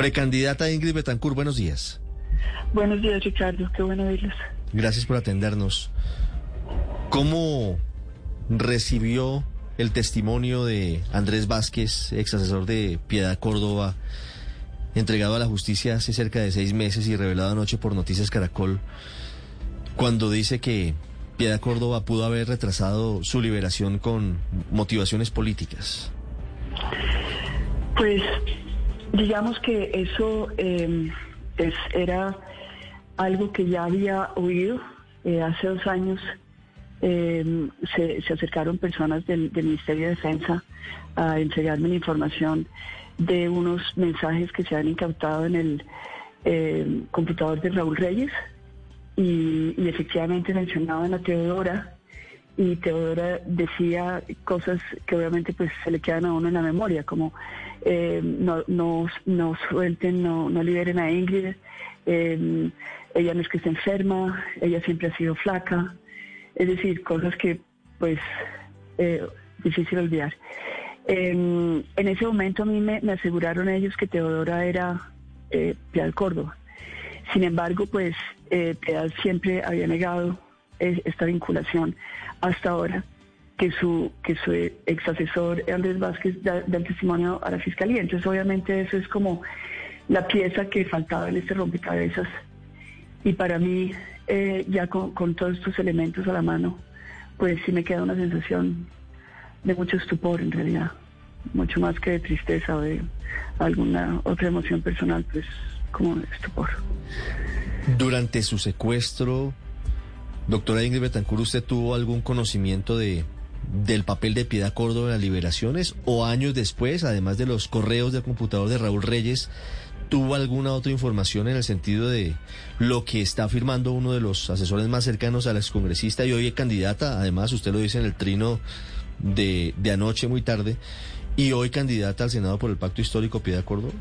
Precandidata Ingrid Betancourt, buenos días. Buenos días, Ricardo. Qué bueno verlos. Gracias por atendernos. ¿Cómo recibió el testimonio de Andrés Vázquez, ex asesor de Piedad Córdoba, entregado a la justicia hace cerca de seis meses y revelado anoche por Noticias Caracol, cuando dice que Piedad Córdoba pudo haber retrasado su liberación con motivaciones políticas? Pues digamos que eso eh, es, era algo que ya había oído eh, hace dos años. Eh, se, se, acercaron personas del, del, Ministerio de Defensa a entregarme la información de unos mensajes que se han incautado en el eh, computador de Raúl Reyes y, y efectivamente mencionaban a Teodora y Teodora decía cosas que obviamente pues se le quedan a uno en la memoria, como eh, no, no, suelten, no, liberen a Ingrid, eh, ella no es que esté enferma, ella siempre ha sido flaca, es decir, cosas que pues eh, difícil olvidar. en ese momento a mí me, aseguraron ellos que Teodora era eh, Piedad Córdoba. Sin embargo, pues Piedad siempre había negado esta vinculación hasta ahora que su que su ex asesor Andrés Vázquez da, da, el testimonio a la fiscalía. Entonces, obviamente, eso es como la pieza que faltaba en este rompecabezas. Y para mí, eh, ya con, con, todos estos elementos a la mano, pues sí me queda una sensación de mucho estupor en realidad, mucho más que de tristeza o de alguna otra emoción personal, pues como estupor. Durante su secuestro, doctora Ingrid Betancourt, ¿usted tuvo algún conocimiento de del papel de Piedad Córdoba en las liberaciones o años después, además de los correos del computador de Raúl Reyes, tuvo alguna otra información en el sentido de lo que está afirmando uno de los asesores más cercanos a la excongresista y hoy es candidata, además usted lo dice en el trino de, de anoche muy tarde, y hoy candidata al Senado por el Pacto Histórico Piedad Córdoba?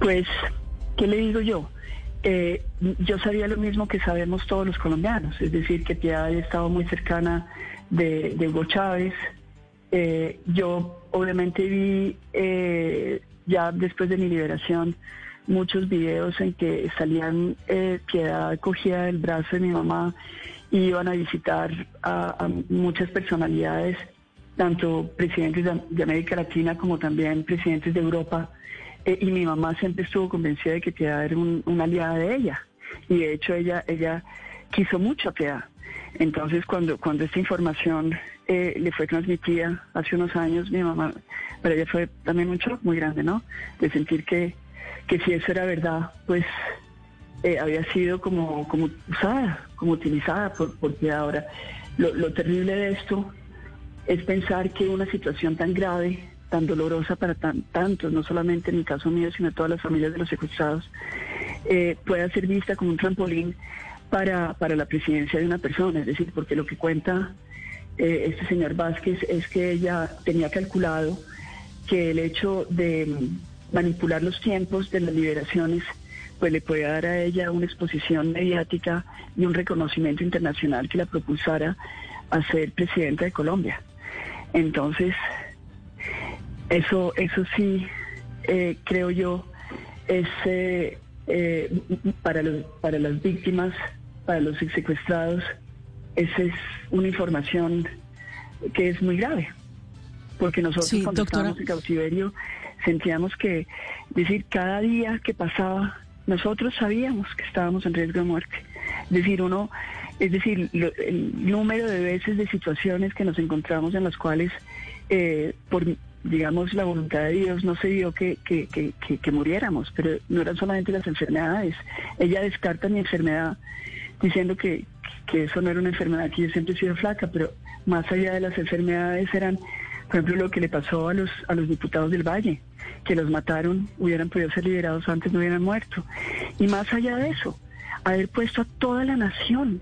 Pues, ¿qué le digo yo? Eh, yo sabía lo mismo que sabemos todos los colombianos, es decir, que Piedad ha estado muy cercana de, Hugo Chávez. Eh, yo obviamente vi eh, ya después de mi liberación muchos videos en que salían eh, Piedad cogida del brazo de mi mamá y iban a visitar a, a muchas personalidades, tanto presidentes de, de, América Latina como también presidentes de Europa. Eh, y mi mamá siempre estuvo convencida de que Piedad era un, una aliada de ella. Y de hecho ella, ella quiso mucho a Piedad. Entonces, cuando, cuando esta información eh, le fue transmitida hace unos años, mi mamá, para ella fue también un shock muy grande, ¿no? De sentir que, que si eso era verdad, pues eh, había sido como, como usada, como utilizada por, porque ahora. Lo, lo terrible de esto es pensar que una situación tan grave, tan dolorosa para tan, tantos, no solamente en el caso mío, sino todas las familias de los secuestrados, eh, pueda ser vista como un trampolín para, para la presidencia de una persona, es decir, porque lo que cuenta eh, este señor Vázquez es que ella tenía calculado que el hecho de manipular los tiempos de las liberaciones pues le podía dar a ella una exposición mediática y un reconocimiento internacional que la propulsara a ser presidenta de Colombia. Entonces, eso, eso sí, eh, creo yo, es eh, eh, para, los, para las víctimas para los secuestrados, esa es una información que es muy grave. Porque nosotros sí, cuando doctora. estábamos en cautiverio sentíamos que, decir, cada día que pasaba, nosotros sabíamos que estábamos en riesgo de muerte. Es decir, uno, es decir, lo, el número de veces de situaciones que nos encontramos en las cuales, eh, por digamos, la voluntad de Dios no se dio que, que, que, muriéramos, pero no eran solamente las enfermedades. Ella descarta mi enfermedad diciendo que, que eso no era una enfermedad, que yo siempre he sido flaca, pero más allá de las enfermedades eran, por ejemplo, lo que le pasó a los, a los diputados del Valle, que los mataron, hubieran podido ser liberados antes, no hubieran muerto. Y más allá de eso, haber puesto a toda la nación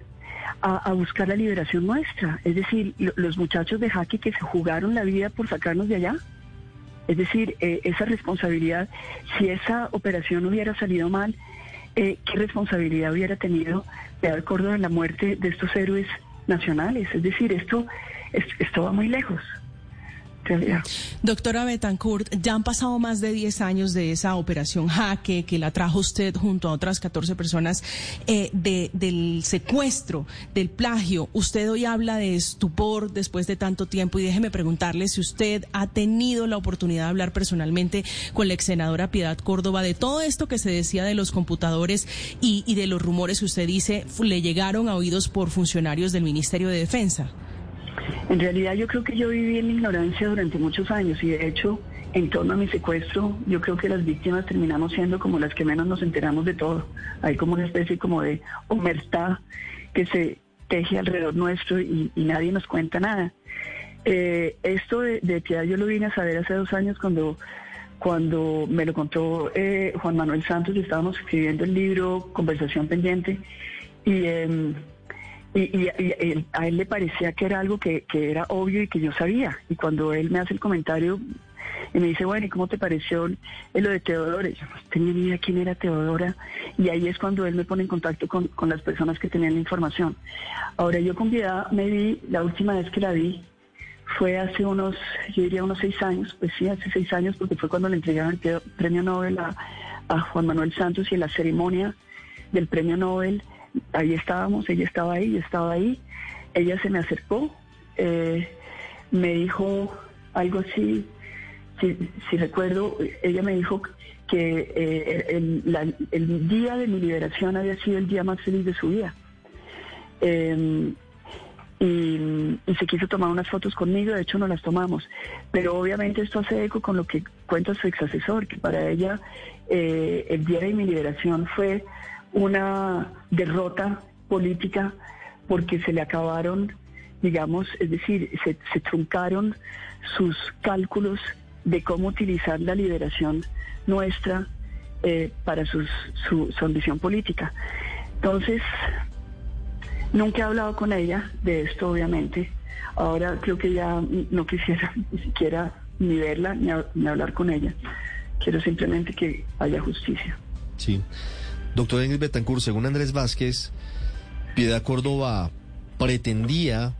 a, a, buscar la liberación nuestra. Es decir, lo, los muchachos de Jaque que se jugaron la vida por sacarnos de allá. Es decir, eh, esa responsabilidad, si esa operación hubiera salido mal, eh, ¿qué responsabilidad hubiera tenido Pedro Córdoba en la muerte de estos héroes nacionales? Es decir, esto, esto va muy lejos. Doctora Betancourt, ya han pasado más de 10 años de esa operación Jaque que la trajo usted junto a otras 14 personas eh, de, del secuestro, del plagio. Usted hoy habla de estupor después de tanto tiempo y déjeme preguntarle si usted ha tenido la oportunidad de hablar personalmente con la ex senadora Piedad Córdoba de todo esto que se decía de los computadores y, y de los rumores que usted dice le llegaron a oídos por funcionarios del Ministerio de Defensa. En realidad yo creo que yo viví en ignorancia durante muchos años y de hecho en torno a mi secuestro yo creo que las víctimas terminamos siendo como las que menos nos enteramos de todo. Hay como una especie como de omertá que se teje alrededor nuestro y, nadie nos cuenta nada. Eh, esto de, de, piedad yo lo vine a saber hace dos años cuando, cuando me lo contó eh, Juan Manuel Santos y estábamos escribiendo el libro Conversación Pendiente y... Eh, y, a él le parecía que era algo que, era obvio y que yo sabía. Y cuando él me hace el comentario y me dice, bueno, ¿y cómo te pareció lo de Teodora? Yo no tenía ni idea quién era Teodora. Y ahí es cuando él me pone en contacto con, las personas que tenían la información. Ahora, yo con Piedad me vi, la última vez que la vi fue hace unos, yo diría unos seis años, pues sí, hace seis años, porque fue cuando le entregaron el premio Nobel a Juan Manuel Santos y en la ceremonia del premio Nobel ahí estábamos, ella estaba ahí, yo estaba ahí, ella se me acercó, eh, me dijo algo así, si, recuerdo, ella me dijo que eh, el, día de mi liberación había sido el día más feliz de su vida. Em, y, se quiso tomar unas fotos conmigo, de hecho no las tomamos. Pero obviamente esto hace eco con lo que cuenta su ex asesor, que para ella eh, el día de mi liberación fue una derrota política porque se le acabaron, digamos, es decir, se, truncaron sus cálculos de cómo utilizar la liberación nuestra eh, para su, su, ambición política. Entonces, nunca he hablado con ella de esto, obviamente. Ahora creo que ya no quisiera ni siquiera ni verla ni, ni hablar con ella. Quiero simplemente que haya justicia. Sí. Doctor Ingrid Betancourt, según Andrés Vázquez, Piedad Córdoba pretendía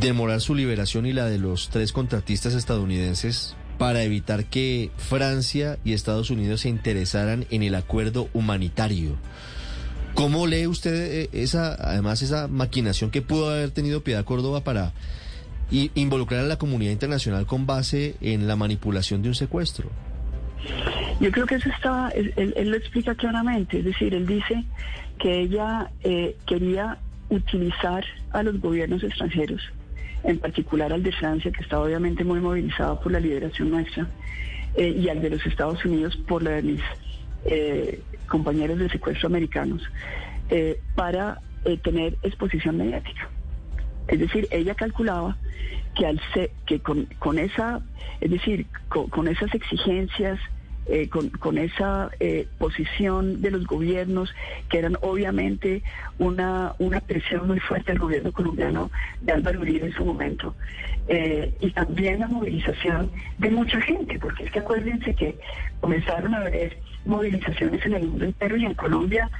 demorar su liberación y la de los tres contratistas estadounidenses para evitar que Francia y Estados Unidos se interesaran en el acuerdo humanitario. ¿Cómo lee usted eh, esa, además, esa maquinación que pudo haber tenido Piedad Córdoba para involucrar a la comunidad internacional con base en la manipulación de un secuestro? Yo creo que eso está, él, lo explica claramente, es decir, él dice que ella eh, quería utilizar a los gobiernos extranjeros, en particular al de Francia, que está obviamente muy movilizado por la liberación nuestra, eh, y al de los Estados Unidos por la de mis eh, compañeros de secuestro americanos, para tener exposición mediática. Es decir, ella calculaba que al que con, esa, es decir, con esas exigencias eh, con, esa eh, posición de los gobiernos, que eran obviamente una, una presión muy fuerte al gobierno colombiano de Álvaro Uribe en su momento. Eh, y también la movilización de mucha gente, porque es que acuérdense que comenzaron a haber movilizaciones en el mundo entero y en Colombia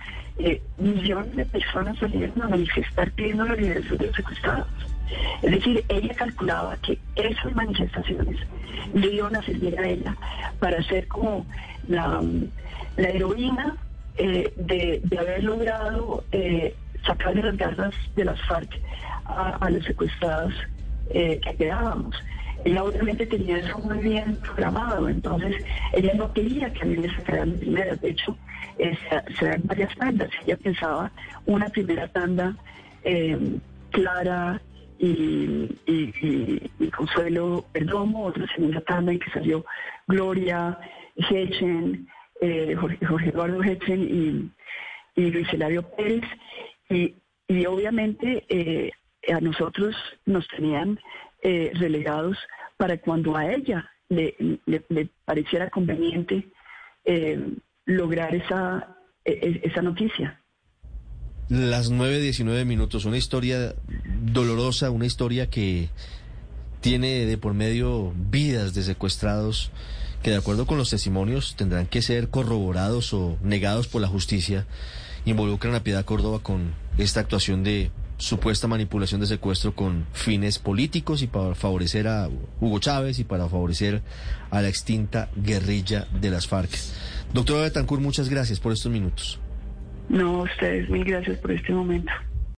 millones de personas salieron a manifestar pidiendo la liberación de los secuestrados. Es decir, ella calculaba que esas manifestaciones le iban a servir a ella para ser como la, heroína eh, de, haber logrado eh, sacarle las garras de las FARC a, los secuestrados eh, que quedábamos. Ella obviamente tenía eso muy bien programado, entonces ella no quería que a mí me sacaran primera, de hecho se, dan varias tandas, ella pensaba una primera tanda clara, y, y, Consuelo Perdomo, otra segunda tanda en que salió Gloria Hechen, eh, Jorge, Eduardo Hechen y, Luis Pérez. Y, obviamente eh, a nosotros nos tenían eh, relegados para cuando a ella le, le, pareciera conveniente lograr esa, e, e, esa noticia. Las 9.19 minutos, una historia dolorosa, una historia que tiene de por medio vidas de secuestrados que de acuerdo con los testimonios tendrán que ser corroborados o negados por la justicia, involucran a Piedad Córdoba con esta actuación de supuesta manipulación de secuestro con fines políticos y para favorecer a Hugo Chávez y para favorecer a la extinta guerrilla de las FARC. Doctora Betancourt, muchas gracias por estos minutos. No, ustedes, mil gracias por este momento.